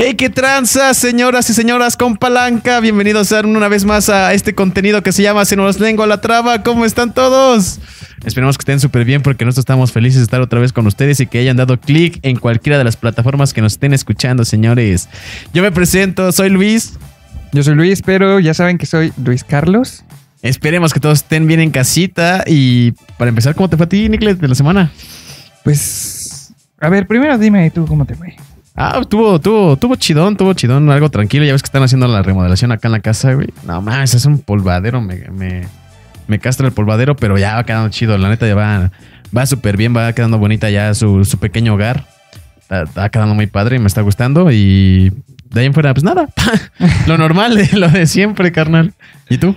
Hey, qué tranza, señoras y señoras con palanca. Bienvenidos a una vez más a este contenido que se llama Se nos lengua la traba. ¿Cómo están todos? Esperemos que estén súper bien porque nosotros estamos felices de estar otra vez con ustedes y que hayan dado clic en cualquiera de las plataformas que nos estén escuchando, señores. Yo me presento, soy Luis. Yo soy Luis, pero ya saben que soy Luis Carlos. Esperemos que todos estén bien en casita. Y para empezar, ¿cómo te fue a ti, Nicklet, de la semana? Pues, a ver, primero dime tú cómo te fue. Ah, tuvo, tuvo, tuvo chidón, tuvo chidón, algo tranquilo. Ya ves que están haciendo la remodelación acá en la casa, güey. No más, es un polvadero, me, me, me castra el polvadero, pero ya va quedando chido. La neta ya va, va súper bien, va quedando bonita ya su, su pequeño hogar. Está, quedando muy padre y me está gustando. Y de ahí en fuera, pues nada. lo normal, lo de siempre, carnal. ¿Y tú?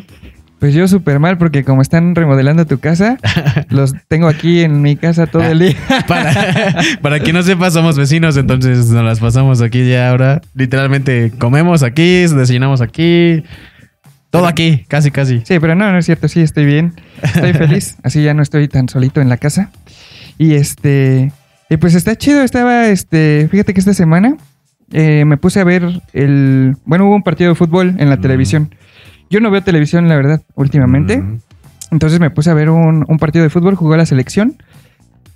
Pues yo súper mal porque como están remodelando tu casa, los tengo aquí en mi casa todo el día. para, para quien no sepa, somos vecinos, entonces nos las pasamos aquí ya ahora. Literalmente comemos aquí, desayunamos aquí. Todo aquí, casi, casi. Sí, pero no, no es cierto, sí, estoy bien. Estoy feliz. Así ya no estoy tan solito en la casa. Y este. Y pues está chido. Estaba, este. Fíjate que esta semana eh, me puse a ver el. Bueno, hubo un partido de fútbol en la Mm. televisión. Yo no veo televisión, la verdad, últimamente. Entonces me puse a ver un, un partido de fútbol, jugó la selección.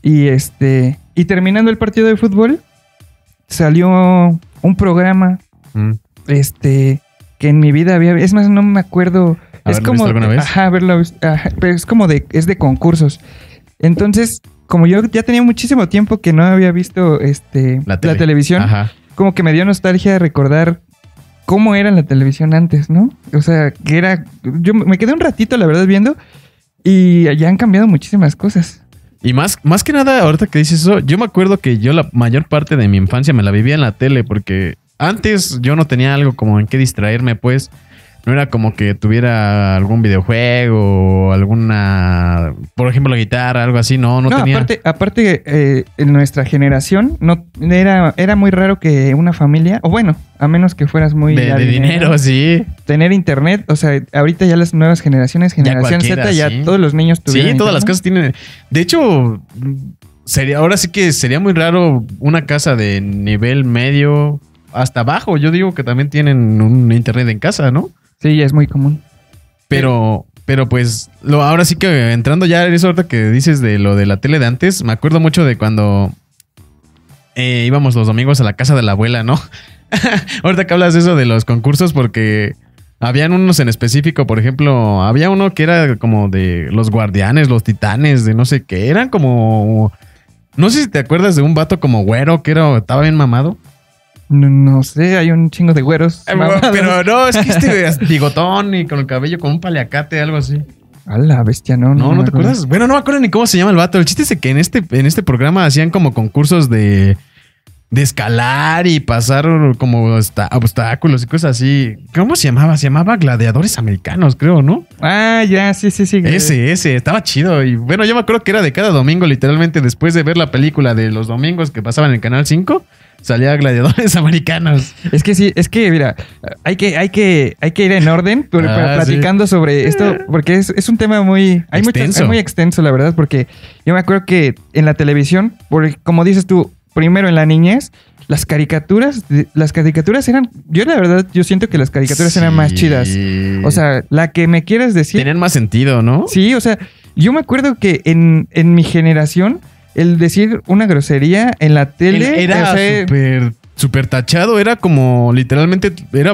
Y este. Y terminando el partido de fútbol, salió un programa. Este. Que en mi vida había. Es más, no me acuerdo. es ¿Haberlo como. visto alguna vez? Ajá, verlo. ajá, pero es como de. Es de concursos. Entonces, como yo ya tenía muchísimo tiempo que no había visto este, La la, tele. televisión, Ajá. como que me dio nostalgia de recordar cómo era la televisión antes, ¿no? O sea, que era... Yo me quedé un ratito, la verdad, viendo y ya han cambiado muchísimas cosas. Y más, más que nada, ahorita que dices eso, yo me acuerdo que yo la mayor parte de mi infancia me la vivía en la tele porque antes yo no tenía algo como en qué distraerme, pues. No era como que tuviera algún videojuego o alguna, por ejemplo, la guitarra, algo así, no, no, No, tenía. aparte, aparte eh, en nuestra generación no era, era muy raro que una familia, o bueno, a menos que fueras muy... de, dinero, sí. Tener internet, o sea, ahorita ya las nuevas generaciones, generación Z, ya sí. todos los niños tuvieron Sí, todas las casas tienen. De hecho, sería, ahora sí que sería muy raro una casa de nivel medio hasta abajo. Yo digo que también tienen un internet en casa, ¿no? Sí, es muy común. Pero, pero pues, lo, ahora sí que entrando ya eso ahorita que dices de lo de la tele de antes, me acuerdo mucho de cuando eh, íbamos los domingos a la casa de la abuela, ¿no? ahorita que hablas de eso de los concursos, porque habían unos en específico, por ejemplo, había uno que era como de los guardianes, los titanes, de no sé qué, eran como... No sé si te acuerdas de un vato como güero que era, estaba bien mamado. No, no sé, hay un chingo de güeros. Pero no, es que este bigotón y con el cabello con un paliacate, algo así. A la bestia, no. No, ¿no, me te acuerdas? Bueno, no me acuerdo ni cómo se llama el vato. El chiste es que en este, en este programa hacían como concursos de, de escalar y pasar como obstáculos y cosas así. ¿Cómo se llamaba? Se llamaba Gladiadores Americanos, creo, ¿no? Ah, ya, sí, sí, sí. Ese, ese, estaba chido. Y bueno, yo me acuerdo que era de cada domingo, literalmente, después de ver la película de los domingos que pasaban en el Canal 5, salía Gladiadores Americanos. Es que sí, es que, mira, hay que, hay que, hay que ir en orden, pero Ah, platicando sobre esto, porque es, es un tema muy, hay Extenso. es muy extenso, la verdad, porque yo me acuerdo que en la televisión, porque como dices tú, primero en la niñez, las caricaturas, las caricaturas eran, yo la verdad, yo siento que las caricaturas eran más chidas. O sea, la que me quieres decir. Tenían más sentido, ¿no? Sí, o sea, yo me acuerdo que en, en mi generación, el decir una grosería en la tele Era o sea, súper súper tachado, era como literalmente era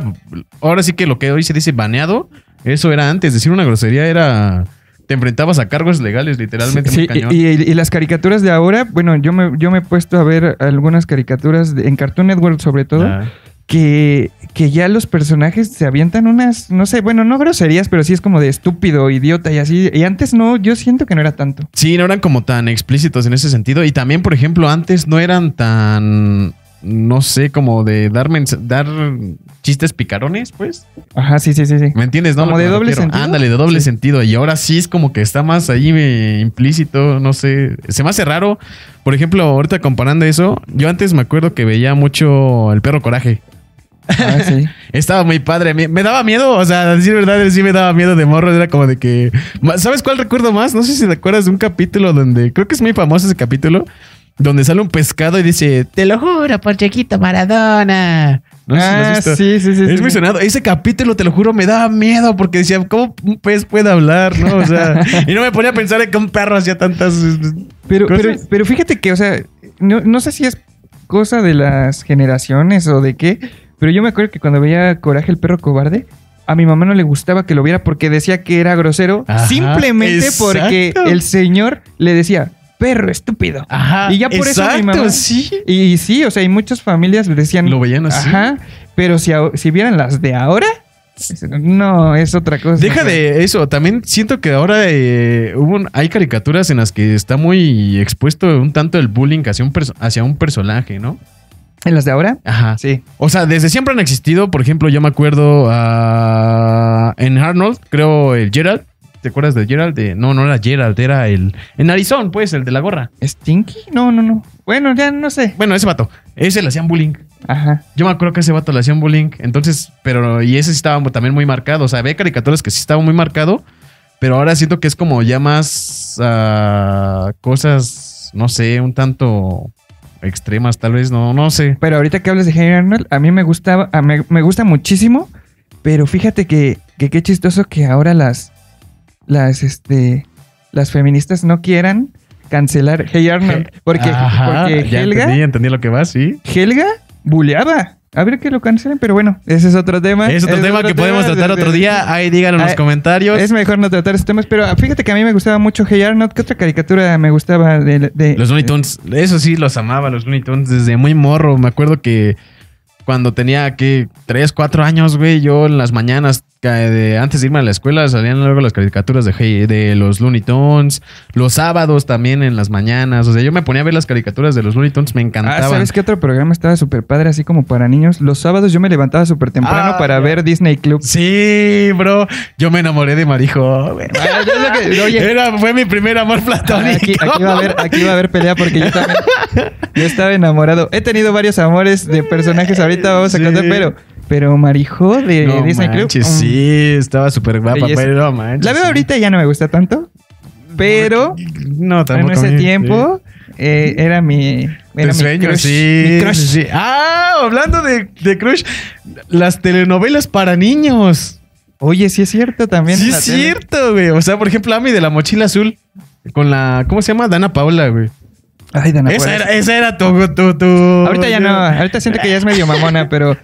ahora sí que lo que hoy se dice baneado, eso era antes, decir una grosería era te enfrentabas a cargos legales literalmente muy Sí, cañón. y, y- y las caricaturas de ahora, bueno, yo me, yo me he puesto a ver algunas caricaturas de- en Cartoon Network sobre todo, Ah. que, que ya los personajes se avientan unas, no sé, bueno, no groserías, pero sí es como de estúpido, idiota y así. Y antes no, yo siento que no era tanto. Sí, no eran como tan explícitos en ese sentido y también, por ejemplo, antes no eran tan no sé, como de dar dar chistes picarones, pues. Ajá, sí, sí, sí, sí. ¿Me entiendes? No, ¿Como de doble refiero. sentido? Ándale, de doble Sí. sentido. Y ahora sí es como que está más ahí eh, implícito, no sé. Se me hace raro. Por ejemplo, ahorita comparando eso, yo antes me acuerdo que veía mucho El Perro Coraje. Ah, sí. Estaba muy padre. Me, me daba miedo, o sea, a decir verdad, sí me daba miedo de morro. Era como de que. ¿Sabes cuál recuerdo más? No sé si te acuerdas de un capítulo donde. Creo que es muy famoso ese capítulo. Donde sale un pescado y dice, te lo juro por chiquito Maradona. No sé si ah, sí, sí, sí. Es sí. muy sonado. Ese capítulo, te lo juro, me daba miedo porque decía, ¿cómo un pez puede hablar? ¿No? O sea, y no me ponía a pensar en que un perro hacía tantas. Pero, cosas. pero, pero fíjate que, o sea, no, no sé si es cosa de las generaciones o de qué, pero yo me acuerdo que cuando veía Coraje el perro cobarde, a mi mamá no le gustaba que lo viera porque decía que era grosero, Ajá, simplemente porque el señor le decía, perro estúpido. Ajá. Y ya por eso mi exacto, mamá- sí. Y sí, o sea, y muchas familias le decían... Lo veían así. Ajá, pero si, si vieran las de ahora, no, es otra cosa. Deja de eso. También siento que ahora eh, hubo un- hay caricaturas en las que está muy expuesto un tanto el bullying hacia un, hacia un personaje, ¿no? ¿En las de ahora? Ajá. Sí. O sea, desde siempre han existido. Por ejemplo, yo me acuerdo ah, en Arnold, creo el Gerald. ¿Te acuerdas de Gerald? De- no, no era Gerald, era el. En Arizona, pues, el de la gorra. ¿Stinky? No, no, no. Bueno, ya no sé. Bueno, ese vato. Ese le hacían bullying. Ajá. Yo me acuerdo que ese vato le hacían bullying. Entonces, pero. Y ese sí estaba también muy marcado. O sea, había caricaturas que sí estaban muy marcado. Pero ahora siento que es como ya más. ah, cosas. No sé, un tanto. Extremas, tal vez. No, no sé. Pero ahorita que hablas de Hey Arnold, a mí me gustaba, a- me, me gusta muchísimo, pero fíjate que, que qué chistoso que ahora las, las, este, las feministas no quieran cancelar Hey Arnold, porque, Ajá, porque ya Helga, entendí, entendí lo que va, sí. Helga buleaba. A ver que lo cancelen, pero bueno, ese es otro tema. Es otro tema que podemos tratar otro día. Ahí díganlo en los Ah, comentarios. Es mejor no tratar estos temas, pero fíjate que a mí me gustaba mucho Hey Arnold. ¿Qué otra caricatura me gustaba de, de- Los Looney Tunes, eso sí, los amaba, los Looney Tunes, desde muy morro. Me acuerdo que cuando tenía, que 3, 4 años, güey, yo en las mañanas, de, antes de irme a la escuela, salían luego las caricaturas de, Hey- de los Looney Tunes. Los sábados también en las mañanas. O sea, yo me ponía a ver las caricaturas de los Looney Tunes, me Ah, encantaban. ¿sabes qué otro programa estaba súper padre, así como para niños? Los sábados yo me levantaba súper temprano Ah, para ver Disney Club. Sí, bro. Yo me enamoré de Marijo. Ah, Era, fue mi primer amor platónico. aquí, aquí va a haber, aquí va a haber pelea porque yo también yo estaba enamorado. He tenido varios amores de personajes ahorita, vamos a Sí. contar, pero, pero Marijo de No Disney manches, Club. mm, sí, estaba súper guapa, Belleza. pero no manches. La veo ahorita y ya no me gusta tanto, pero No, en tampoco. ese a mí, tiempo eh, era mi, era mi sueño, crush, sí, mi crush. sí. Ah, hablando de, de crush, las telenovelas para niños. Oye, sí es cierto también. sí, en es cierto, güey. O sea, por ejemplo, Ami de la mochila azul. Con la. ¿Cómo se llama? Dana Paula, güey. Ay, Dana esa, Paola. era, esa era tu, tu, tu- Ahorita ya no, ahorita siento que ya es medio mamona, pero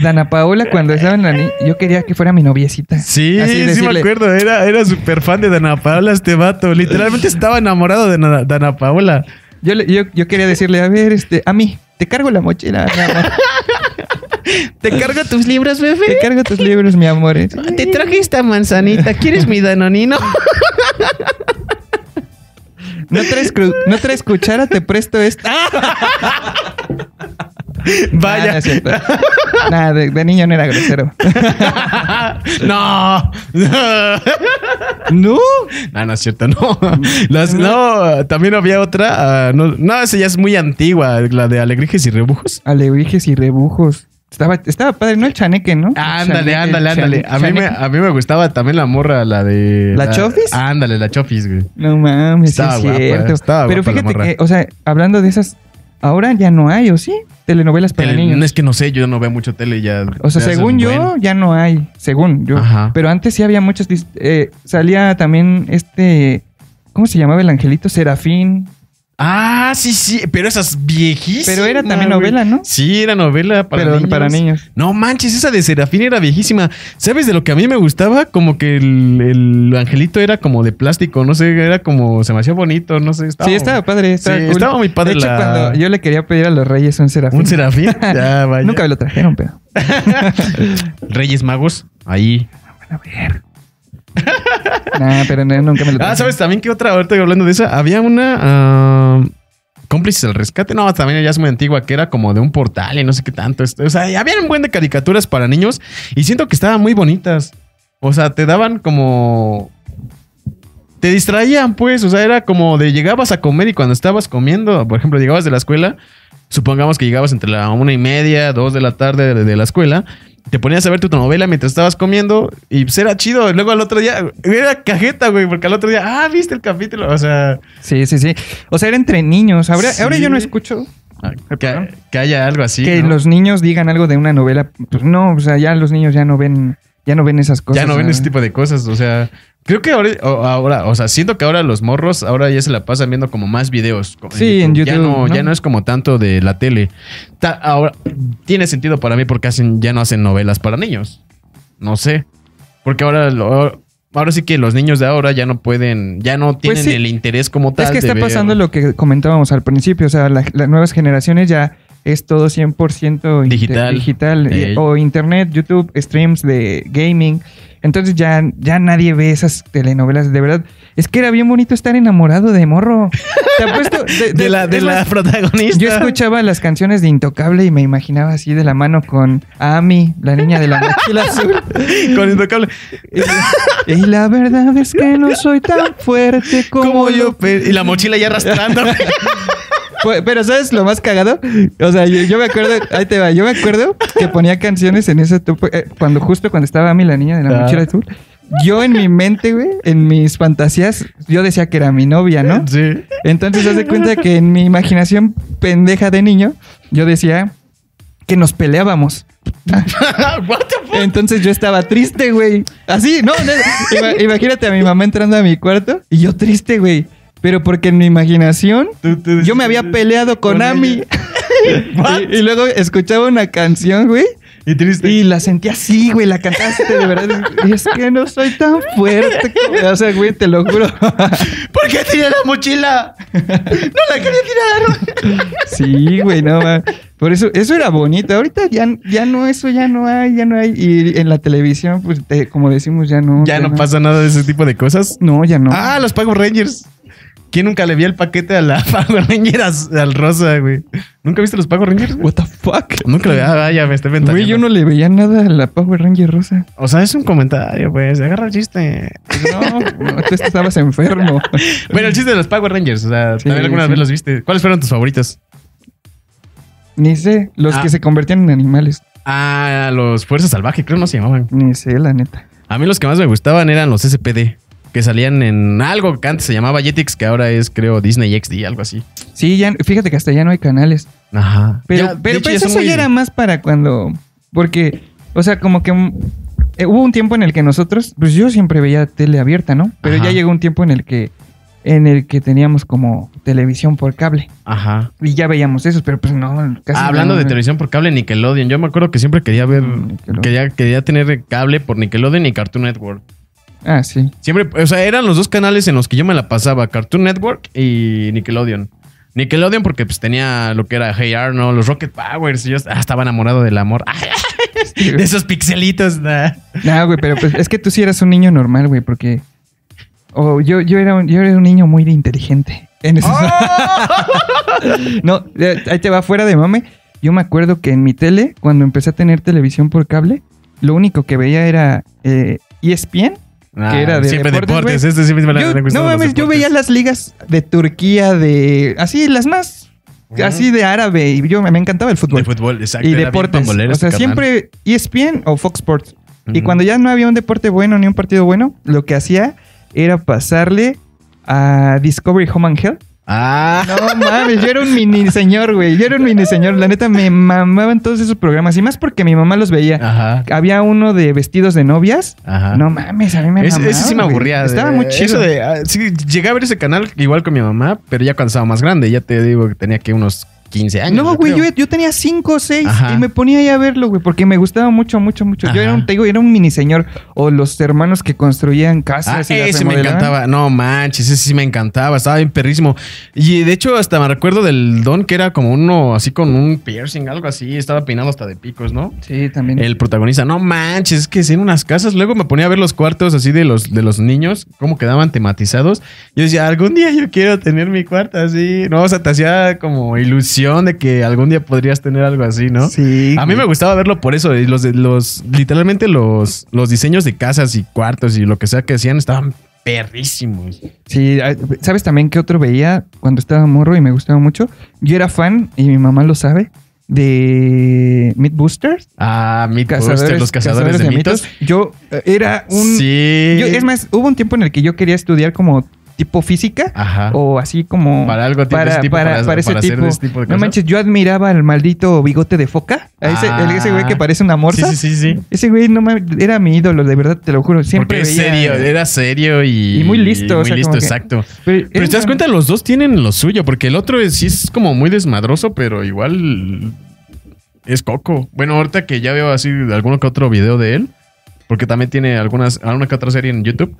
Dana Paola cuando estaba en la ni- yo quería que fuera mi noviecita. Sí, Así sí me acuerdo. Era, era súper fan de Dana Paola este vato. Literalmente estaba enamorado de Dana, Dana Paola. Yo, yo, yo quería decirle, a ver, este, a mí, te cargo la mochila, mi amor. ¿Te cargo tus libros, Te bebé? cargo tus libros, mi amor. ¿eh? Te traje esta manzanita. ¿Quieres mi danonino? No traes, cru- no traes cuchara, te presto esta. Ah, Vaya. cierto. Nada, de, de niño no era grosero. no. No. No, no es cierto, no. Las, no, también había otra. ah, no, no, esa ya es muy antigua, la de Alegrijes y Rebujos. Alebrijes y rebujos. Estaba, estaba padre, ¿no? El chaneque, ¿no? Ándale, Chaneque, ándale, ándale. A mí, me, a mí me gustaba también la morra, la de. ¿La Chofis? Ándale, la Chofis, güey. No mames, Estaba es guapa, cierto. estaba Pero guapa la fíjate morra. que, o sea, hablando de esas, ahora ya no hay, ¿o sí? Telenovelas para Tele- niños. Es que no sé, yo no veo mucho tele ya. O sea, según yo, buen. ya no hay. Según yo. Ajá. Pero antes sí había muchos. eh, salía también este. ¿Cómo se llamaba el angelito? Serafín. Ah, sí, sí, pero esas viejísimas. Pero era también güey. novela, ¿no? Sí, era novela para pero niños. para niños. No manches, esa de Serafín era viejísima. ¿Sabes de lo que a mí me gustaba? Como que el, el angelito era como de plástico, no sé, era como, se me hacía bonito, no sé. Estaba, sí, estaba padre. Estaba, Sí, cool. estaba muy padre De hecho, la- cuando yo le quería pedir a los reyes un serafín. Un serafín, ya vaya. Nunca me lo trajeron, pero. Reyes Magos, ahí. A ver. nah, pero no, nunca me lo trajeron. Ah, ¿sabes también qué otra? Ahorita hablando de esa, había una. ah, Cómplices del rescate, no, también ya es muy antigua, que era como de un portal y no sé qué tanto. Este, O sea, había un buen de caricaturas para niños y siento que estaban muy bonitas. O sea, te daban como. Te distraían, pues. O sea, era como de llegabas a comer y cuando estabas comiendo, por ejemplo, llegabas de la escuela supongamos que llegabas entre la una y media, dos de la tarde de, de la escuela, te ponías a ver tu novela mientras estabas comiendo y pues era chido. Luego al otro día, era cajeta, güey, porque al otro día, ah, viste el capítulo, o sea, Sí, sí, sí. O sea, era entre niños. Ahora, Sí. ahora yo no escucho ah, que, que haya algo así. que ¿no? los niños digan algo de una novela. Pues no, o sea, ya los niños ya no ven, ya no ven esas cosas. ya no ven ¿sabes? ese tipo de cosas, o sea, creo que ahora, o- ahora, o sea, siento que ahora los morros ahora ya se la pasan viendo como más videos. Sí, en Ya YouTube, no, ¿no? ya no es como tanto de la tele. Ta- ahora tiene sentido para mí porque hacen, ya no hacen novelas para niños. No sé. Porque ahora lo- Ahora sí que los niños de ahora ya no pueden, ya no tienen Pues sí. el interés como tal. Es que de está ver- pasando lo que comentábamos al principio. O sea, la- las nuevas generaciones ya es todo 100% inter- Digital. digital eh, o internet, YouTube, streams de gaming. Entonces ya, ya nadie ve esas telenovelas. De verdad, es que era bien bonito estar enamorado de morro. Te apuesto. De, de la, de la protagonista. Yo escuchaba las canciones de Intocable y me imaginaba así de la mano con Amy, la niña de la mochila azul. con Intocable. Y, y la verdad es que no soy tan fuerte como, Como yo. Y la mochila ya arrastrando. Pero ¿sabes lo más cagado? O sea, yo, yo me acuerdo, ahí te va, yo me acuerdo que ponía canciones en ese topo, eh, cuando justo cuando estaba Amy, la niña de la Ah. mochila azul. Yo en mi mente, güey, en mis fantasías, yo decía que era mi novia, ¿no? sí. Entonces, haz de cuenta que en mi imaginación pendeja de niño, yo decía que nos peleábamos. What the fuck? Entonces yo estaba triste, güey. Así, no, no, ima- imagínate a mi mamá entrando a mi cuarto y yo triste, güey. Pero porque en mi imaginación Tú- tú- yo me había peleado con, con Ami. Y, y luego escuchaba una canción, güey. Y triste. Y la sentía así, güey, la cantaste de verdad. Es que no soy tan fuerte. como- O sea, güey, te lo juro. ¿Por qué tiré la mochila? No la quería tirar. Sí, güey, no ma. Por eso, eso era bonito. Ahorita ya, ya no, eso ya no hay, ya no hay. Y en la televisión, pues, te- como decimos, ya no. Ya no pasa nada de ese tipo de cosas. No, ya no. Ah, los Power Rangers. ¿Quién nunca le vio el paquete a la Power Ranger al rosa, güey? ¿Nunca viste los Power Rangers? What the fuck? Nunca le ah, ya me estoy inventando. Güey, yo no le veía nada a la Power Ranger rosa. O sea, es un comentario, pues. Agarra el chiste. No, no, tú estabas enfermo. Bueno, el chiste de los Power Rangers. O sea, Sí, también alguna sí. vez los viste. ¿Cuáles fueron tus favoritos? Ni sé, los Ah. que se convertían en animales. Ah, los Fuerza Salvaje, creo no se llamaban. Ni sé, la neta. A mí los que más me gustaban eran los SPD. Que salían en algo que antes se llamaba Jetix, que ahora es, creo, Disney XD, algo así. Sí, ya, fíjate que hasta ya no hay canales. Ajá. Pero, Ya, pero pues eso muy- ya era más para cuando. Porque, o sea, como que eh, hubo un tiempo en el que nosotros, pues yo siempre veía tele abierta, ¿no? Pero Ajá. ya llegó un tiempo en el que en el que teníamos como televisión por cable Ajá. y ya veíamos esos, pero pues no, casi Ah, hablando no, de no. televisión por cable, Nickelodeon. Yo me acuerdo que siempre quería ver. Mm. Quería, quería tener cable por Nickelodeon y Cartoon Network. Ah, sí. Siempre, o sea, eran los dos canales en los que yo me la pasaba: Cartoon Network y Nickelodeon. Nickelodeon porque pues tenía lo que era Hey Arnold, los Rocket Powers. y Yo ah, estaba enamorado del amor. de esos pixelitos. nah. No, güey, pero pues es que tú sí eras un niño normal, güey, porque o yo yo era un, yo era un niño muy inteligente. En esos- no, eh, ahí te va fuera de mame. Yo me acuerdo que en mi tele, cuando empecé a tener televisión por cable, lo único que veía era eh, ESPN. Ah, era de siempre deportes, deportes. Este siempre me la- Yo- me no mames, yo veía las ligas de Turquía, de así las más, así de árabe. Y yo me encantaba el fútbol De fútbol, exacto. y deportes. O sea, este siempre ESPN o Fox Sports. Y cuando ya no había un deporte bueno ni un partido bueno, lo que hacía era pasarle a Discovery Home and Health. Ah, No mames, yo era un mini señor, güey. Yo era un mini señor. La neta me mamaban todos esos programas. Y más porque mi mamá los veía. ajá. Había uno de vestidos de novias. Ajá. No mames, a mí me mamaba, ese sí me güey. aburría. Estaba muy chido. Eso de, ah, sí, llegué a ver ese canal igual con mi mamá, pero ya cuando estaba más grande. Ya te digo que tenía que unos 15 años. No, güey, yo, tenía cinco o seis Ajá. y me ponía ahí a verlo, güey, porque me gustaba mucho, mucho, mucho. Yo era un, te digo, era un mini señor. O los hermanos que construían Ah, casas. y las ese me encantaba. No manches, ese sí me encantaba. Estaba bien perrísimo. Y de hecho, hasta me recuerdo del don que era como uno así con un piercing, algo así. Estaba peinado hasta de picos, ¿no? Sí, también. El protagonista, no manches, es que en unas casas. Luego me ponía a ver los cuartos así de los, de los niños, cómo quedaban tematizados. Yo decía, algún día yo quiero tener mi cuarto así. No, o sea, te hacía como ilusión de que algún día podrías tener algo así, ¿no? Sí. A mí me gustaba verlo por eso. Los, los, literalmente los, los diseños de casas y cuartos y lo que sea que hacían estaban perrísimos. Sí, ¿sabes también qué otro veía cuando estaba morro y me gustaba mucho? Yo era fan, y mi mamá lo sabe, de Mythbusters. Ah, Mythbusters, los cazadores, de, mitos. Yo eh, era un... Sí. yo- es más, hubo un tiempo en el que yo quería estudiar como tipo física Ajá. o así como... Para algo tipo, para, ese tipo, para- para, para ese hacer tipo. ese tipo de No manches, yo admiraba al maldito bigote de foca. A ese, Ah. el- ese güey que parece una morsa. Sí, sí, sí, sí. Ese güey no mames, era mi ídolo, de verdad, te lo juro. Siempre Porque veía- serio, era serio y... Y muy listo, o Muy sea, listo, que- exacto. Pero, te das cuenta, los dos tienen lo suyo, porque el otro es- sí es como muy desmadroso, pero igual es coco. Bueno, ahorita que ya veo así alguno que otro video de él, porque también tiene algunas, alguna que otra serie en YouTube,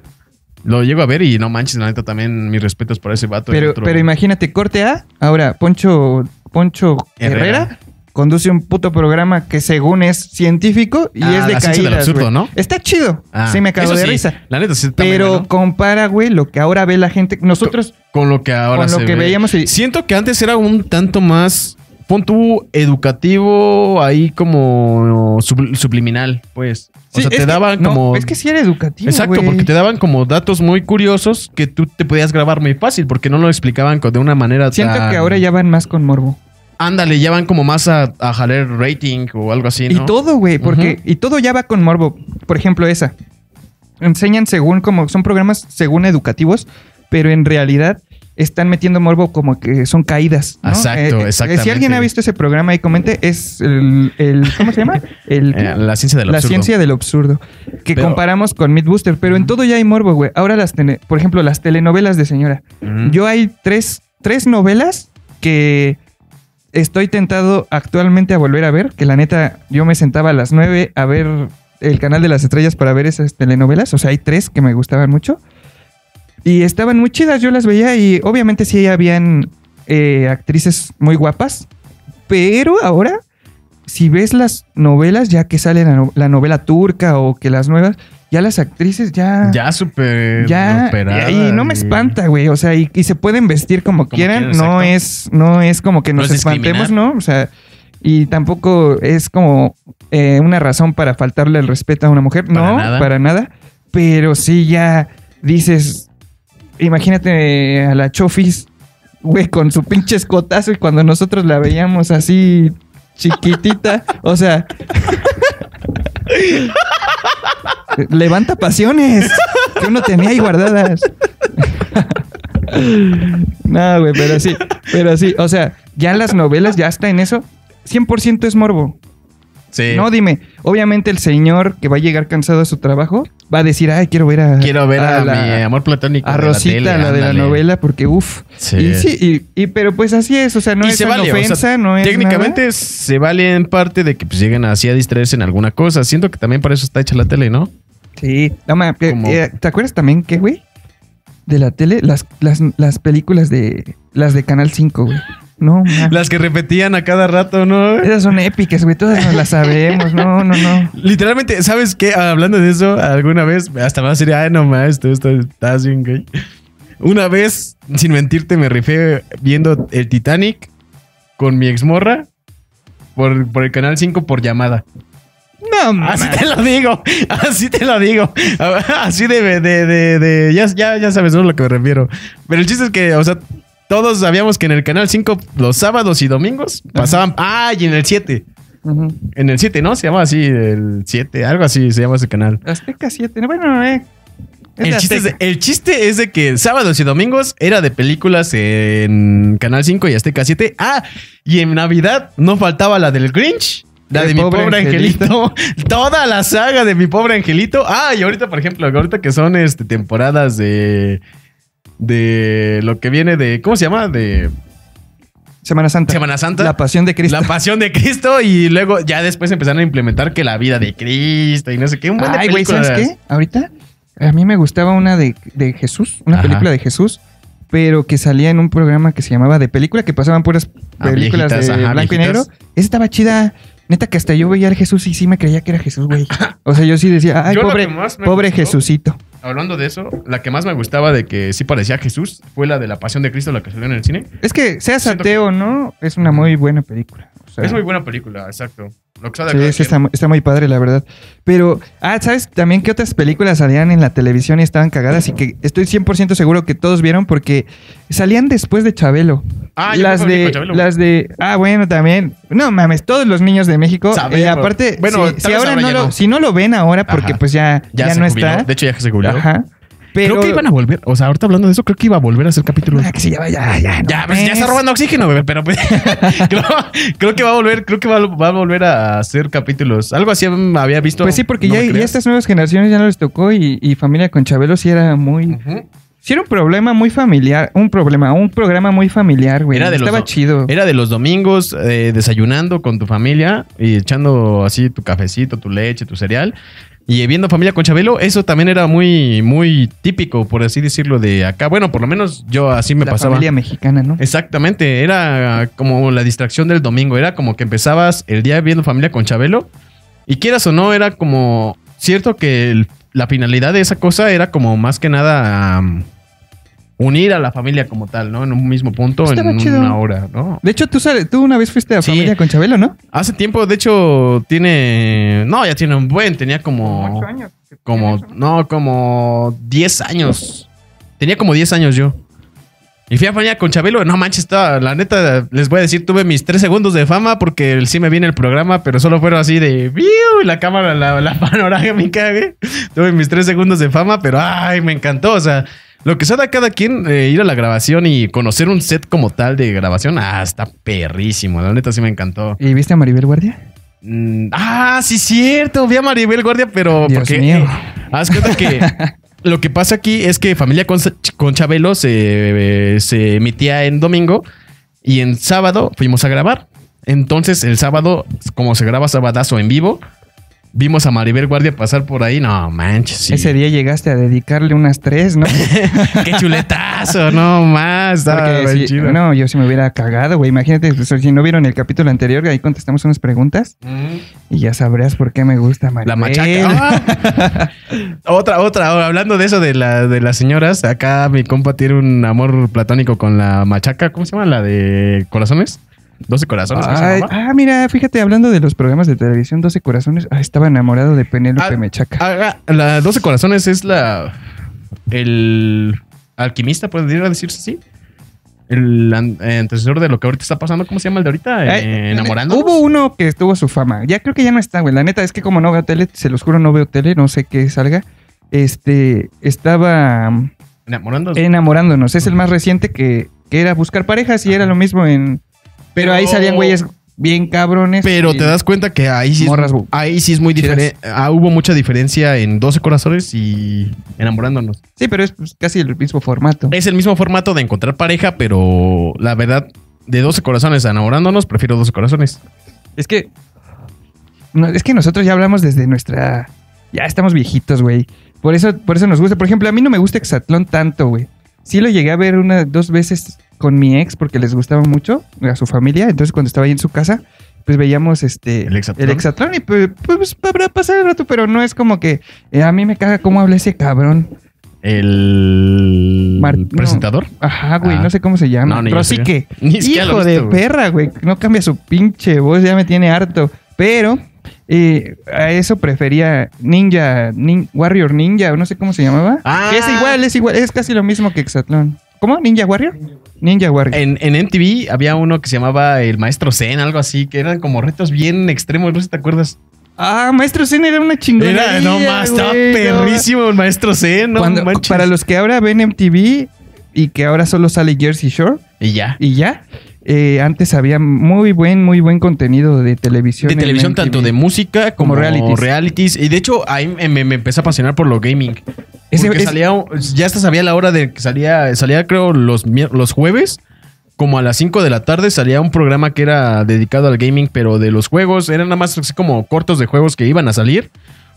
lo llego a ver y no manches, la neta también mis respetos para ese vato. Pero, otro- pero imagínate, corte A. Ahora, Poncho, Poncho Herrera. Herrera. conduce un puto programa que según es científico y Ah, es de la del caídas. absurdo. ¿no? Está chido. Ah, sí, me cago de sí, risa. La neta sí Pero compara, güey, lo que ahora ve la gente. Nosotros, con lo que ahora con lo que ve. veíamos y- Siento que antes era un tanto más, pon tú, educativo, ahí como sub- subliminal, pues. O Sí, sea, te que- daban no, como... es que sí era educativo. Exacto, porque te daban como datos muy curiosos que tú te podías grabar muy fácil, porque no lo explicaban de una manera Siento tan- que ahora ya van más con morbo. Ándale, ya van como más a, a jalar rating o algo así, ¿no? Y todo, güey, porque... Y todo ya va con morbo. Por ejemplo, esa. Enseñan según como... Son programas según educativos, pero en realidad están metiendo morbo como que son caídas. ¿no? Exacto, Si exactamente. alguien ha visto ese programa y comente, es el... el- ¿Cómo se llama? El, Eh, la ciencia del la absurdo. ciencia del absurdo. Que Pero- comparamos con Mythbuster, pero en todo ya hay morbo, güey. Ahora las... tele- Por ejemplo, las telenovelas de señora. Yo hay tres, tres novelas que estoy tentado actualmente a volver a ver, que la neta yo me sentaba a las nueve a ver el canal de las estrellas para ver esas telenovelas, o sea, hay tres que me gustaban mucho y estaban muy chidas, yo las veía y obviamente sí habían eh, actrices muy guapas, pero ahora si ves las novelas ya que sale la, no- la novela turca o que las nuevas, ya las actrices ya... Ya súper Ya, operadas y no me espanta, güey. O sea, y, y se pueden vestir como, Como quieran. quieran, no es, no es como que No nos es espantemos. ¿no? O sea, y tampoco es como eh, una razón para faltarle el respeto a una mujer. Para no, nada. para nada. Pero sí ya dices, imagínate a la Chofis, güey, con su pinche escotazo y cuando nosotros la veíamos así chiquitita, o sea... Levanta pasiones que uno tenía ahí guardadas. no, güey, pero sí, pero sí, o sea, ya las novelas ya está en eso. 100% es morbo. Sí. No, dime, obviamente el señor que va a llegar cansado a su trabajo va a decir, ay, quiero ver a... Quiero ver a, la- mi amor platónico. a de la Rosita, tele, la de la novela, porque uff. Sí. Y sí, y, y- pero pues así es, o sea, no y es se una vale, o sea, ofensa, no es técnicamente se vale en parte de que pues lleguen así a distraerse en alguna cosa. Siento que también para eso está hecha la tele, ¿no? Sí. No, eh, ¿Te acuerdas también que, güey? De la tele, las, las, las películas de... Las de Canal 5, güey. No, ma. Las que repetían a cada rato, ¿no? Esas son épicas, güey. Todas nos las sabemos. No, no, no. Literalmente, ¿sabes qué? Hablando de eso, alguna vez, hasta me va a decir, ay, no más, tú estás, bien gay. Una vez, sin mentirte, me rifé viendo el Titanic con mi exmorra por, por el canal 5 por llamada. No, ma. Así te lo digo, así te lo digo. Así de, de, de, de- ya, ya, ya sabes ¿no? a lo que me refiero. Pero el chiste es que, o sea, todos sabíamos que en el canal 5 los sábados y domingos pasaban. Ah, y en el 7. Ujú. En el 7, ¿no? Se llama así, el 7, algo así se llama ese canal. Azteca 7. Bueno, eh. Es El chiste, es de, el chiste es de que sábados y domingos era de películas en Canal 5 y Azteca 7. Ah, y en Navidad no faltaba la del Grinch. La de mi pobre pobre angelito. angelito. Toda la saga de mi pobre angelito. Ah, y ahorita, por ejemplo, ahorita que son este, temporadas de. De lo que viene de. ¿Cómo se llama? De Semana Santa. Semana Santa. La pasión de Cristo. La pasión de Cristo. Y luego ya después empezaron a implementar que la vida de Cristo y no sé qué. Un buen de Ay, güey, ¿sabes qué? Ahorita a mí me gustaba una de, de Jesús, una Ajá. película de Jesús, pero que salía en un programa que se llamaba de película, que pasaban puras Ah, películas viejitas, de ajá, blanco y negro. Esa estaba chida. Neta que hasta yo veía al Jesús y sí me creía que era Jesús, güey. O sea, yo sí decía, ay, Yo pobre, pobre gustó- Jesucito. Hablando de eso, la que más me gustaba de que sí parecía Jesús fue la de la Pasión de Cristo, la que salió en el cine. Es que seas Siento ateo o no, es una muy buena película. O sea, Es muy buena película, exacto. Lo que Sí, quien. está, está muy padre, la verdad. Pero, ah, ¿sabes también qué otras películas salían en la televisión y estaban cagadas? Y que estoy 100% seguro que todos vieron porque salían después de Chabelo. Ah, las de, las de, ah, bueno, también. No mames, todos los niños de México. Sabemos. eh, aparte, Bueno, si, ahora ahora no lo, no. si no lo ven ahora, porque Ajá. pues ya, ya, no jubiló. está. De hecho, ya se jubiló. Ajá. Pero, Creo que iban a volver. O sea, ahorita hablando de eso, creo que iba a volver a hacer capítulos. Ah, que sí, ya, ya, ya. no Ya, pues ya está robando oxígeno, bebé, pero pues, creo, creo que va a volver, creo que va, va a volver a hacer capítulos. Algo así había visto. Pues sí, porque no ya, ya estas nuevas generaciones ya no les tocó y, y Familia con Chabelo sí era muy... Ujú. Sí era un problema muy familiar, un problema, un programa muy familiar, güey. Era de los Estaba do- chido. Era de los domingos eh, desayunando con tu familia y echando así tu cafecito, tu leche, tu cereal y viendo familia con Chabelo. Eso también era muy, muy típico, por así decirlo, de acá. Bueno, por lo menos yo así me la pasaba. familia mexicana, ¿no? Exactamente, era como la distracción del domingo, era como que empezabas el día viendo familia con Chabelo y quieras o no, era como cierto que el- la finalidad de esa cosa era como más que nada unir a la familia como tal, ¿no? En un mismo punto, Estaba en chido. una hora, ¿no? De hecho, tú, tú una vez fuiste a Sí. Familia con Chabelo, ¿no? Hace tiempo, de hecho, tiene... No, ya tiene un buen, tenía como... años. Como, no, como 10 años. Tenía como 10 años yo. Y fui a familia con Chabelo. No manches, estaba, la neta, les voy a decir, tuve mis 3 segundos de fama porque el- sí me viene el programa, pero solo fueron así de ¡viu! y la cámara, la, la panorámica, güey. Tuve mis 3 segundos de fama, pero ay, me encantó. O sea, lo que sea de cada quien, eh, ir a la grabación y conocer un set como tal de grabación, ah, está perrísimo. La neta sí me encantó. ¿Y viste a Maribel Guardia? Mm, ah, sí, cierto. Vi a Maribel Guardia, pero Dios porque. mío. eh, haz cuenta que lo que pasa aquí es que Familia con, con Chabelo se, eh, se emitía en domingo y en sábado fuimos a grabar. Entonces, el sábado, como se graba sabadazo en vivo, vimos a Maribel Guardia pasar por ahí. No manches, sí. Ese día llegaste a dedicarle unas tres, ¿no? Qué chuletazo, no más. Chido. no, yo sí me hubiera cagado, güey. Imagínate, pues, si no vieron el capítulo anterior, ahí contestamos unas preguntas Mm. y ya sabrás por qué me gusta Maribel. La machaca. Ah. otra, otra. Hablando de eso de, la, de las señoras, acá mi compa tiene un amor platónico con la machaca. ¿Cómo se llama? La de corazones. 12 corazones. ah, mira, fíjate, hablando de los programas de televisión, 12 corazones. Ah, estaba enamorado de Penélope Ah, Mechaca. Ah, la 12 corazones es la. El alquimista, podría decirse así. El eh, antecesor de lo que ahorita está pasando. ¿Cómo se llama el de ahorita? Ay, Eh, enamorando. Hubo uno que estuvo su fama. Ya creo que ya no está, güey. La neta es que como no veo tele, se los juro, no veo tele, no sé qué salga. Este, estaba mm, Enamorando. enamorándonos. Es el más reciente que, que era buscar parejas y era lo mismo en... Pero, ahí salían güeyes bien cabrones. Pero te das cuenta que ahí sí, Morras, es, ahí sí es muy diferente. Ah, hubo mucha diferencia en 12 corazones y enamorándonos. Sí, pero es pues, casi el mismo formato. Es el mismo formato de encontrar pareja, pero la verdad, de 12 corazones a enamorándonos, prefiero 12 corazones. Es que. no, es que nosotros ya hablamos desde nuestra. Ya estamos viejitos, güey. Por eso, por eso nos gusta. Por ejemplo, a mí no me gusta Exatlón tanto, güey. Sí lo llegué a ver una, dos veces con mi ex porque les gustaba mucho a su familia. Entonces, cuando estaba ahí en su casa, pues veíamos este ¿El Exatlón? Exatlón y pues, pues para pasar el rato, pero no es como que eh, a mí me caga cómo habla ese cabrón. El Mar- no. presentador. Ajá, güey, Ah. no sé cómo se llama. No, ni. Ni siquiera lo Hijo de güey. perra, güey. No cambia su pinche voz, ya me tiene harto. Pero eh, a eso prefería Ninja, Nin- Warrior Ninja, no sé cómo se llamaba. Ah. Que es igual, es igual, es casi lo mismo que Exatlón. ¿Cómo? ¿Ninja Warrior? Ninja Warrior. En, en MTV había uno que se llamaba El Maestro Zen, algo así, que eran como retos bien extremos, no sé si te acuerdas. Ah, Maestro Zen era una chingonería. Era, no más, estaba perrísimo el Maestro Zen, no Cuando- para los que ahora ven MTV y que ahora solo sale Jersey Shore Y ya. y ya, eh, antes había muy buen, muy buen contenido de televisión. De televisión, MTV. tanto de música como, Como realities. realities. Y de hecho, ahí me, me- empecé a apasionar por lo gaming. Ese- Porque es- salía, ya hasta sabía la hora de que salía, salía creo los, los jueves, como a las 5 de la tarde, salía un programa que era dedicado al gaming, pero de los juegos, eran nada más así como cortos de juegos que iban a salir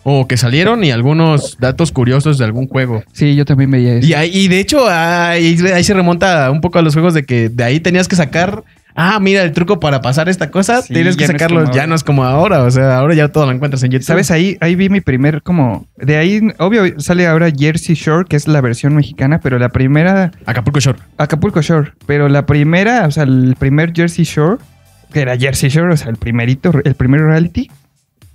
o que salieron y algunos datos curiosos de algún juego. Sí, yo también veía eso. Y, ahí- y de hecho, ahí, ahí se remonta un poco a los juegos de que de ahí tenías que sacar. Ah, mira el truco para pasar esta cosa. Sí, tienes que ya no sacarlo. como ya ahora. no es como ahora. O sea, ahora ya todo lo encuentras en YouTube. ¿Sabes? Ahí, ahí vi mi primer como... De ahí, obvio, sale ahora Jersey Shore, que es la versión mexicana, pero la primera... Acapulco Shore. Acapulco Shore. Pero la primera, o sea, el primer Jersey Shore que era Jersey Shore, o sea, el primerito, el primer reality.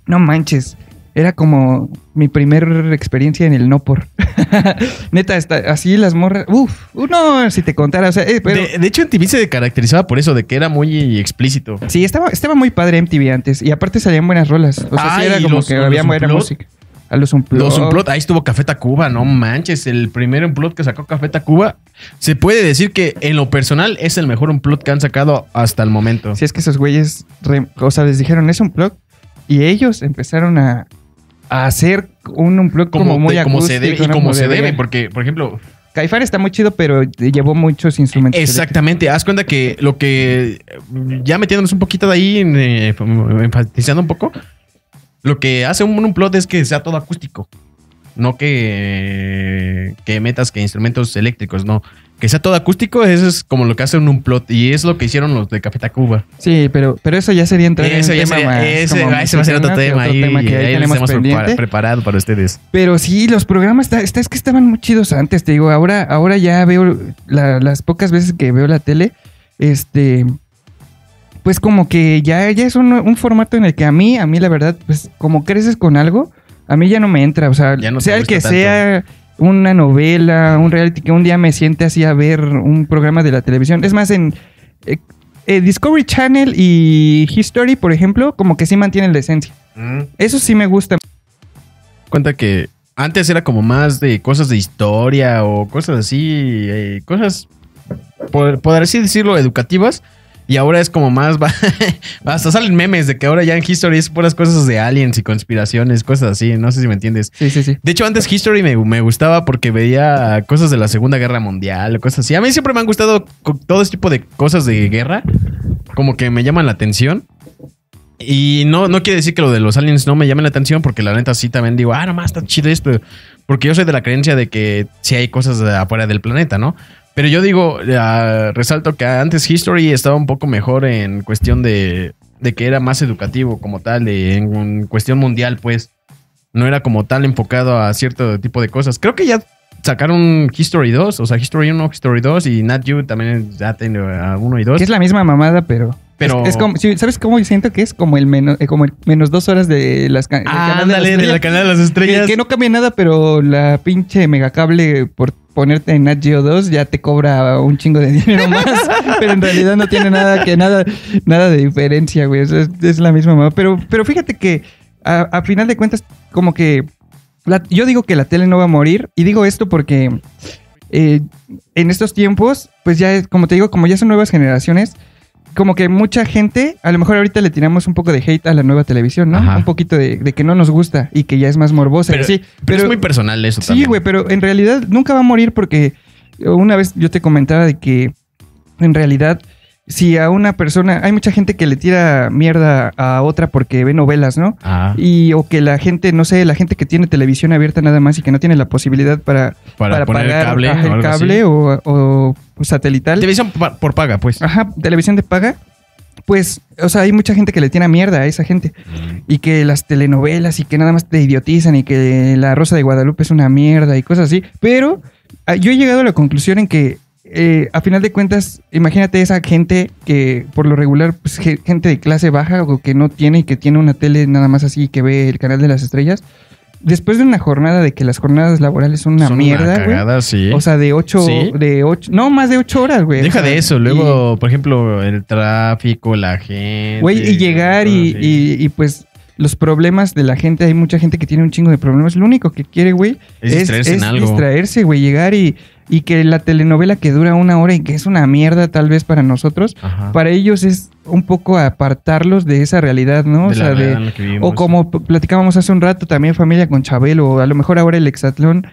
No manches. Era como mi primer experiencia en el no por. Neta, está, así las morras. Uf, no, si te contara. O sea, eh, pero, De, de hecho, MTV se caracterizaba por eso, de que era muy explícito. sí, estaba, estaba muy padre MTV antes. Y aparte salían buenas rolas. O sea, sí era como los- que había buena música. A los Unplugged. Los Unplugged, ahí estuvo Café Tacuba, no manches, el primer Unplugged que sacó Café Tacuba. Se puede decir que en lo personal es el mejor Unplugged que han sacado hasta el momento. Si es que esos güeyes, re- o sea, les dijeron, es un plug. Y ellos empezaron a hacer un unplug como, como, muy de- como se acústico, debe, como se debe. porque, por ejemplo, Caifán está muy chido, pero llevó muchos instrumentos. exactamente, haz cuenta que lo que, ya metiéndonos un poquito de ahí, eh, enfatizando un poco, lo que hace un Unplugged es que sea todo acústico. No que, que metas que instrumentos eléctricos, no. Que sea todo acústico, eso es como lo que hace un Unplugged. Y es lo que hicieron los de Café Tacuba. Sí, pero, pero eso ya sería entrar en Eso un ya tema sería- más ese, como ese va a ser otro tema. Otro ahí, tema que ahí ahí tenemos tenemos pendiente. preparado para ustedes. Pero sí, los programas, está, está- es que estaban muy chidos antes, te digo. Ahora, ahora ya veo la- las pocas veces que veo la tele, este, pues como que ya, ya es un, un formato en el que a mí, a mí la verdad, pues como creces con algo, a mí ya no me entra. O sea, no sea el que tanto. sea una novela, un reality, que un día me siente así a ver un programa de la televisión. Es más, en eh, eh, Discovery Channel y History, por ejemplo, como que sí mantienen la esencia. Eso sí me gusta. Cuenta que antes era como más de cosas de historia o cosas así, eh, cosas, por, por así decirlo, educativas. Y ahora es como más, hasta salen memes de que ahora ya en History es puras cosas de aliens y conspiraciones, cosas así, no sé si me entiendes. Sí, sí, sí. De hecho, antes History me, me gustaba porque veía cosas de la Segunda Guerra Mundial, cosas así. A mí siempre me han gustado todo este tipo de cosas de guerra, como que me llaman la atención. Y no, no quiere decir que lo de los aliens no me llame la atención, porque la neta sí también digo, ah, nomás está chido esto. Porque yo soy de la creencia de que sí hay cosas de afuera del planeta, ¿no? Pero yo digo, ah, resalto que antes History estaba un poco mejor en cuestión de, de que era más educativo como tal, en cuestión mundial, pues no era como tal enfocado a cierto tipo de cosas. Creo que ya sacaron History 2, o sea, History 1, History 2 y Nat You también ya tiene a 1 y 2. Que es la misma mamada, pero. Pero- Es, es como, ¿Sabes cómo siento que es? Como el menos, eh, como el menos dos horas de las Ah, canal de las ándale, de la canal de las estrellas. que no cambia nada, pero la pinche megacable por ponerte en Nat Geo 2 ya te cobra un chingo de dinero más. pero en realidad no tiene nada que nada, nada de diferencia, güey. O sea, es, es la misma mamada. Pero, pero fíjate que a, a final de cuentas, como que la- yo digo que la tele no va a morir. Y digo esto porque eh, en estos tiempos, pues ya como te digo, como ya son nuevas generaciones, como que mucha gente, a lo mejor ahorita le tiramos un poco de hate a la nueva televisión, ¿no? Ajá. Un poquito de, de que no nos gusta y que ya es más morbosa. pero, sí, pero es muy personal eso Sí, también. güey, pero en realidad nunca va a morir porque una vez yo te comentaba de que en realidad si a una persona, hay mucha gente que le tira mierda a otra porque ve novelas, ¿no? Ah, Y o que la gente, no sé, la gente que tiene televisión abierta nada más y que no tiene la posibilidad para, para, para, poner pagar cable, el algo así. cable o, o satelital. Televisión por paga, pues. Ajá, televisión de paga. Pues, o sea, hay mucha gente que le tiene mierda a esa gente. Y que las telenovelas y que nada más te idiotizan y que La Rosa de Guadalupe es una mierda y cosas así. Pero ah, yo he llegado a la conclusión en que, eh, a final de cuentas, imagínate esa gente que por lo regular, pues, ge- gente de clase baja o que no tiene y que tiene una tele nada más así y que ve el canal de las estrellas. Después de una jornada de que las jornadas laborales son una Son mierda, cagada, sí. O sea, de ocho, ¿Sí? de ocho, no, más de ocho horas, güey. Deja O sea, de eso. y- Luego, por ejemplo, el tráfico, la gente. Güey, y llegar y, y- y, pues los problemas de la gente, hay mucha gente que tiene un chingo de problemas. Lo único que quiere, güey, Es distraerse en algo. distraerse, güey, llegar y, y que la telenovela que dura una hora y que es una mierda tal vez para nosotros, Ajá. para ellos es un poco apartarlos de esa realidad, ¿no? o De sea, de... O como platicábamos hace un rato también familia con Chabelo, o a lo mejor ahora el hexatlón,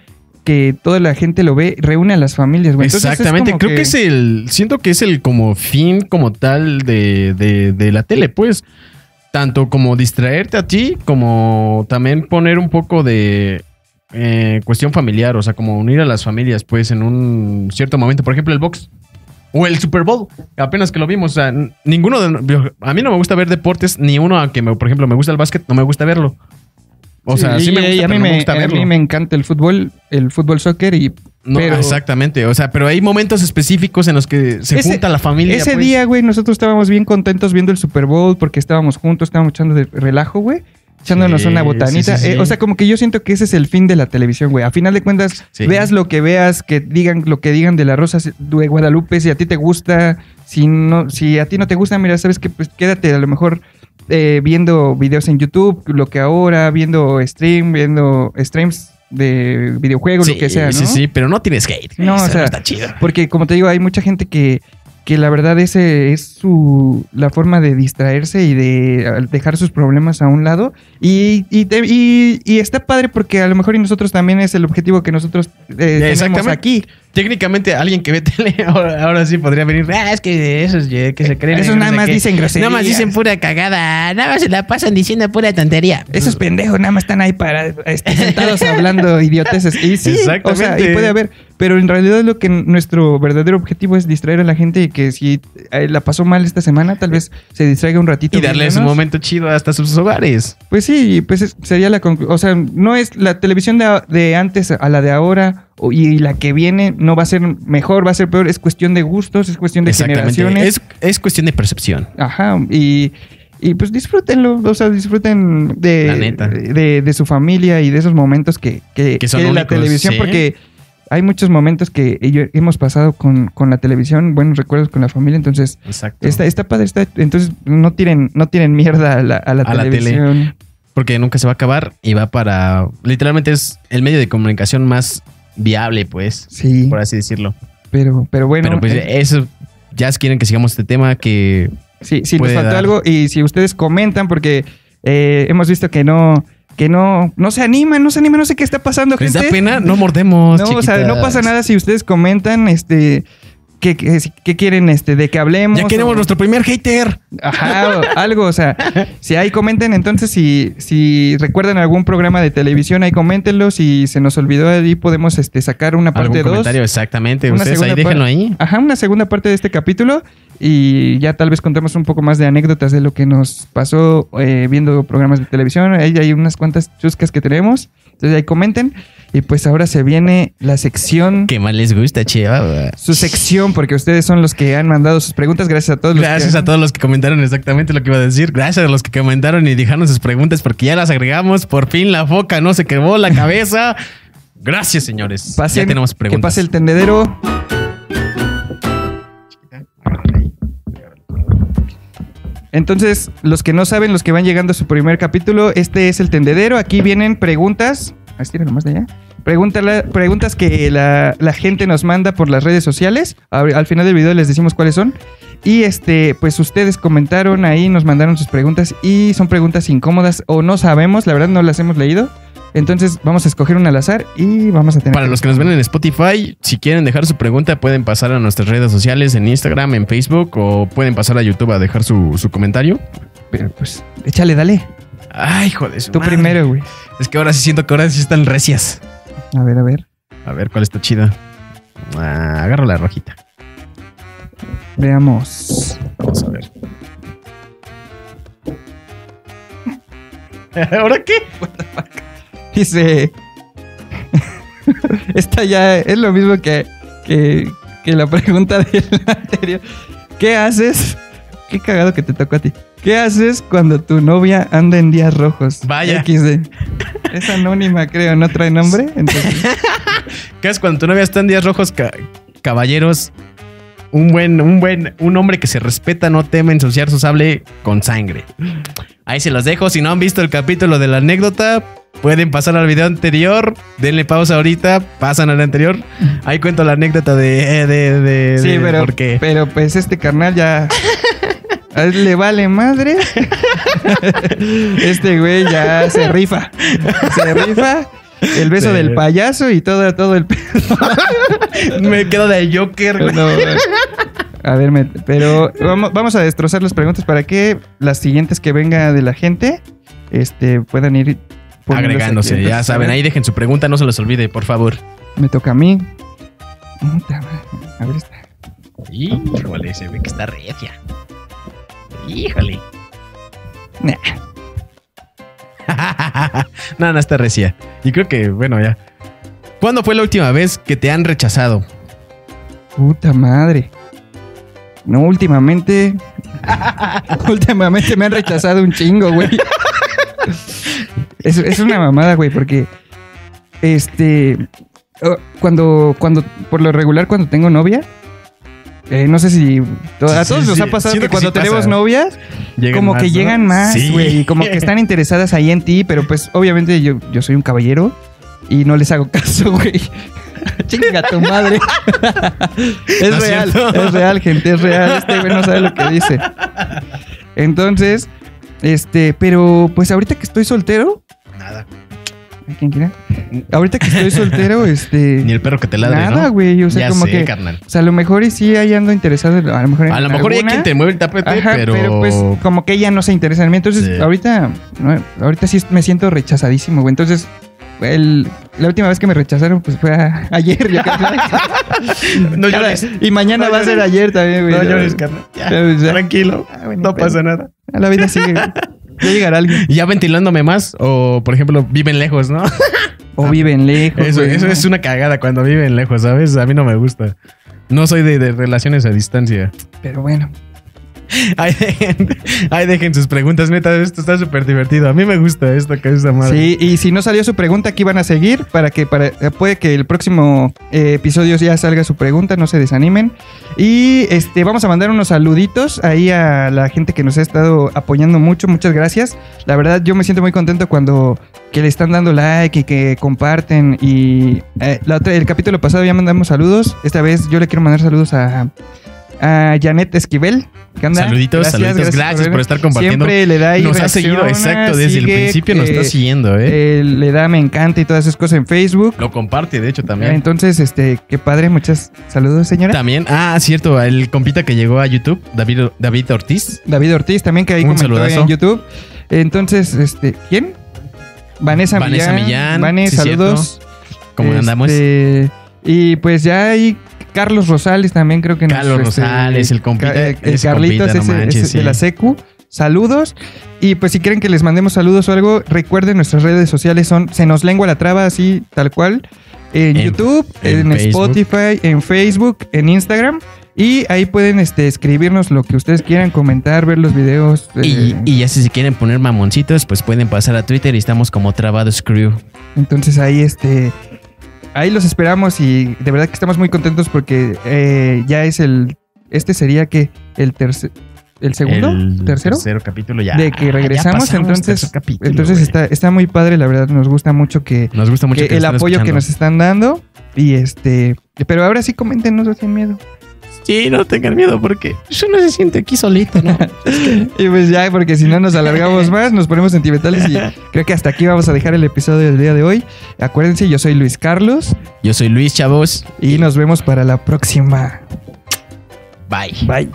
que toda la gente lo ve, reúne a las familias, güey. Entonces Exactamente, creo que... es el. Siento que es el como fin como tal de, de, de la tele, pues. Tanto como distraerte a ti, como también poner un poco de eh, cuestión familiar, o sea, como unir a las familias, pues, en un cierto momento. Por ejemplo, el box. O el Super Bowl, apenas que lo vimos. O sea, ninguno de. A mí no me gusta ver deportes, ni uno, aunque me, por ejemplo me gusta el básquet, no me gusta verlo. O sea, sí, y- me y gusta, a mí no me, me gusta a verlo. mí me encanta el fútbol, el fútbol soccer y No, Pero- exactamente. O sea, pero hay momentos específicos en los que se Ese- junta la familia. Ese pues. día, güey, nosotros estábamos bien contentos viendo el Super Bowl porque estábamos juntos, estábamos echando de relajo, güey. Echándonos Sí, una botanita. sí, sí, sí. Eh, o sea, como que yo siento que ese es el fin de la televisión, güey. A final de cuentas, veas lo que veas, que digan lo que digan de la Rosa de Guadalupe, si a ti te gusta, si no, si a ti no te gusta, mira, sabes que pues quédate a lo mejor eh, viendo videos en YouTube, lo que ahora, viendo stream, viendo streams de videojuegos, lo que sea, ¿no? sí, sí, pero no tienes hate. No, Eso o sea, está chido. Porque como te digo, hay mucha gente que, que la verdad ese es su la forma de distraerse y de ah, dejar sus problemas a un lado. Y, y, y- y está padre porque a lo mejor y nosotros también es el objetivo que nosotros eh, tenemos aquí. Técnicamente, alguien que ve tele ahora, ahora sí podría venir. Ah, es que esos que se creen. Esos no nada más qué". dicen groserías. Nada más dicen pura cagada. Nada más se la pasan diciendo pura tontería. Esos pendejos nada más están ahí para este, sentados hablando idioteces. Y sí, o sea, y puede haber. Pero en realidad lo que nuestro verdadero objetivo es distraer a la gente y que si eh, la pasó mal esta semana, tal vez se distraiga un ratito. Y un viéndonos. momento chido hasta sus hogares. Pues sí, pues es- sería la conclusión. O sea, no es la televisión de, antes a la de ahora y la que viene no va a ser mejor, va a ser peor. Es cuestión de gustos, es cuestión de generaciones. Es, es cuestión de percepción. Ajá. Y, y pues disfrútenlo. O sea, disfruten de, de, de su familia y de esos momentos que, que, Que son que la televisión, sí. porque hay muchos momentos que hemos pasado con, con la televisión, buenos recuerdos con la familia. Entonces, Exacto. está, está padre. Está, entonces, no tiren, no tiren mierda a la, a la A la tele. televisión. Porque nunca se va a acabar y va para. Literalmente es el medio de comunicación más viable, pues. Sí. Por así decirlo. Pero, pero bueno, Pero pues eh, eso. Ya quieren que sigamos este tema que. sí, sí nos puede faltó dar. algo y si ustedes comentan porque eh, hemos visto que no, que no, no se animan, no se animan, no sé qué está pasando, ¿Les da pena? No mordemos. No, o sea, no pasa nada si ustedes comentan, este, qué, qué, qué quieren, este, de que hablemos. Ya queremos o- nuestro primer hater. Ajá, o algo, o sea, si ahí comenten, entonces si, si recuerdan algún programa de televisión, ahí coméntenlo, si se nos olvidó ahí podemos este, sacar una parte 2. comentario, exactamente. Ustedes ahí déjenlo ahí. Ajá, una segunda parte de este capítulo y ya tal vez contemos un poco más de anécdotas de lo que nos pasó eh, viendo programas de televisión. Ahí hay unas cuantas chuscas que tenemos. Entonces ahí comenten. Y pues ahora se viene la sección, Que más les gusta, cheva. su sección, porque ustedes son los que han mandado sus preguntas. Gracias a todos los Gracias que- a todos los que comentaron exactamente lo que iba a decir. Gracias a los que comentaron y dejaron sus preguntas porque ya las agregamos. Por fin la foca no se quemó la cabeza. Gracias, señores. Pasen- ya tenemos preguntas. Que pase el tendedero. Entonces, los que no saben, los que van llegando a su primer capítulo, este es el tendedero. Aquí vienen preguntas. Ah, estira nomás de allá. Preguntas que la, gente nos manda por las redes sociales. Al final del video les decimos cuáles son. Y este, pues ustedes comentaron ahí, nos mandaron sus preguntas y son preguntas incómodas o no sabemos, la verdad no las hemos leído. Entonces vamos a escoger un al azar y vamos a tener. Para los que nos ven en Spotify, si quieren dejar su pregunta, pueden pasar a nuestras redes sociales en Instagram, en Facebook o pueden pasar a YouTube a dejar su, su comentario. Pero pues, échale, dale. Ay, joder. Tú madre. primero, güey. Es que ahora sí siento que ahora sí están recias. A ver, a ver. A ver cuál está chida. Ah, agarro la rojita. Veamos. Vamos a ver. ¿Ahora qué? Dice. Esta ya es lo mismo que, que, que la pregunta del anterior. ¿Qué haces? Qué cagado que te tocó a ti. ¿Qué haces cuando tu novia anda en días rojos? Vaya. XD. Es anónima, creo, no trae nombre. Entonces, ¿Qué es cuando tu novia está en días rojos, ca- caballeros? Un buen, un buen, un hombre que se respeta no teme ensuciar su sable con sangre. Ahí se los dejo. Si no han visto el capítulo de la anécdota, pueden pasar al video anterior. Denle pausa ahorita, pasan al anterior. Ahí cuento la anécdota de, de, de, sí, de pero, por qué. pero pues este carnal ya. Le vale madre. Este güey ya se rifa. Se rifa. El beso Sí. del payaso y todo, todo el pedo. Me quedo de Joker. güey. No, a ver, me- pero vamos, vamos a destrozar las preguntas para que las siguientes que venga de la gente este, puedan ir Agregándose, aquí. ya saben. Ahí dejen su pregunta, no se les olvide, por favor. Me toca a mí. A ver esta. Híjole, se ve que está recia. Híjole. Nah. no, no está recia. Y creo que, bueno, ya. ¿Cuándo fue la última vez que te han rechazado? Puta madre. No, últimamente. últimamente me han rechazado un chingo, güey. es, es una mamada, güey, porque. Este. oh, Cuando, cuando. Por lo regular, cuando tengo novia. eh, no sé si. to- a todos sí, nos sí. ha pasado Siento que que cuando sí tenemos pasa. novias, Llegan como más, que ¿no? llegan más, güey. Y como que están interesadas ahí en ti, pero pues obviamente yo, yo soy un caballero y no les hago caso, güey. Chinga tu madre. es No real, es real, gente, es real. Este güey no sabe lo que dice. Entonces, este, pero pues ahorita que estoy soltero. Nada. ¿a ¿Quién quiere? Ahorita que estoy soltero, este. Ni el perro que te ladre, Nada, ¿no? güey. O sea, ya como sé, que. carnal. O sea, a lo mejor y sí ahí ando interesado. A lo mejor A lo mejor hay alguna. quien te mueve el tapete, Ajá, pero... pues como que ella no se interesa en mí. Entonces, Sí. ahorita, ahorita sí me siento rechazadísimo, güey. Entonces, el- la última vez que me rechazaron, pues fue a- ayer. yo creo. No llores. Y mañana No va a ser ayer también, güey. No llores, carnal. Ya, Ya, ya. tranquilo. Ah, bueno, no pero- pasa nada. A la vida sigue. Ya llegará alguien. Y ya ventilándome más, o por ejemplo, viven lejos, ¿no? O viven lejos. Eso, güey, eso es una cagada cuando viven lejos, ¿sabes? A mí no me gusta. No soy de, de relaciones a distancia. Pero bueno. Ahí dejen, ahí dejen sus preguntas, neta. Esto está súper divertido. A mí me gusta esto que es madre. Sí, y si no salió su pregunta, aquí van a seguir para que para, eh, puede que el próximo eh, episodio ya salga su pregunta, no se desanimen. Y este vamos a mandar unos saluditos ahí a la gente que nos ha estado apoyando mucho, muchas gracias. La verdad yo me siento muy contento cuando que le están dando like y que comparten y eh, la otra- el capítulo pasado ya mandamos saludos. Esta vez yo le quiero mandar saludos a a Janet Esquivel. ¿Qué onda? Saluditos, saluditos. Gracias por estar compartiendo. Siempre le da y Nos ha seguido, exacto. Desde el principio nos eh, está siguiendo, ¿eh? eh, le da me encanta y todas esas cosas en Facebook. Lo comparte, de hecho, también. Entonces, este, qué padre, muchas saludos, señora. También, ah, cierto, el compita que llegó a YouTube, David, David Ortiz. David Ortiz también que ahí Un comentó saludazo. en YouTube. Entonces, este, ¿quién? Vanessa, Vanessa Millán. Millán, Vane, sí, saludos. ¿Cómo andamos? Este, Y pues ya hay Carlos Rosales también creo que nos, Carlos este, Rosales, el compita- eh, el ese Carlitos compita, no ese- manches, ese de la secu. Saludos. Y pues si quieren que les mandemos saludos o algo, recuerden nuestras redes sociales son Se nos lengua la traba así tal cual. En, En- YouTube, en. Spotify, en Facebook, en Instagram. Y ahí pueden este, escribirnos lo que ustedes quieran, comentar, ver los videos. Y, eh, y ya si se quieren poner mamoncitos, pues pueden pasar a Twitter y estamos como Trabados Crew. Entonces ahí este ahí los esperamos y de verdad que estamos muy contentos porque eh, ya es el este sería que el tercer el segundo El tercero Tercero capítulo ya. de que ya regresamos entonces capítulo, entonces está está muy padre la verdad nos gusta mucho que, Nos gusta mucho que que el apoyo que nos están dando y este pero ahora sí coméntenos sin miedo Sí, no tengan miedo porque yo no se siente aquí solito, ¿no? y pues ya porque si no nos alargamos más nos ponemos sentimentales y creo que hasta aquí vamos a dejar el episodio del día de hoy acuérdense yo soy Luis Carlos Yo soy Luis Chavos. y nos vemos para la próxima Bye. Bye.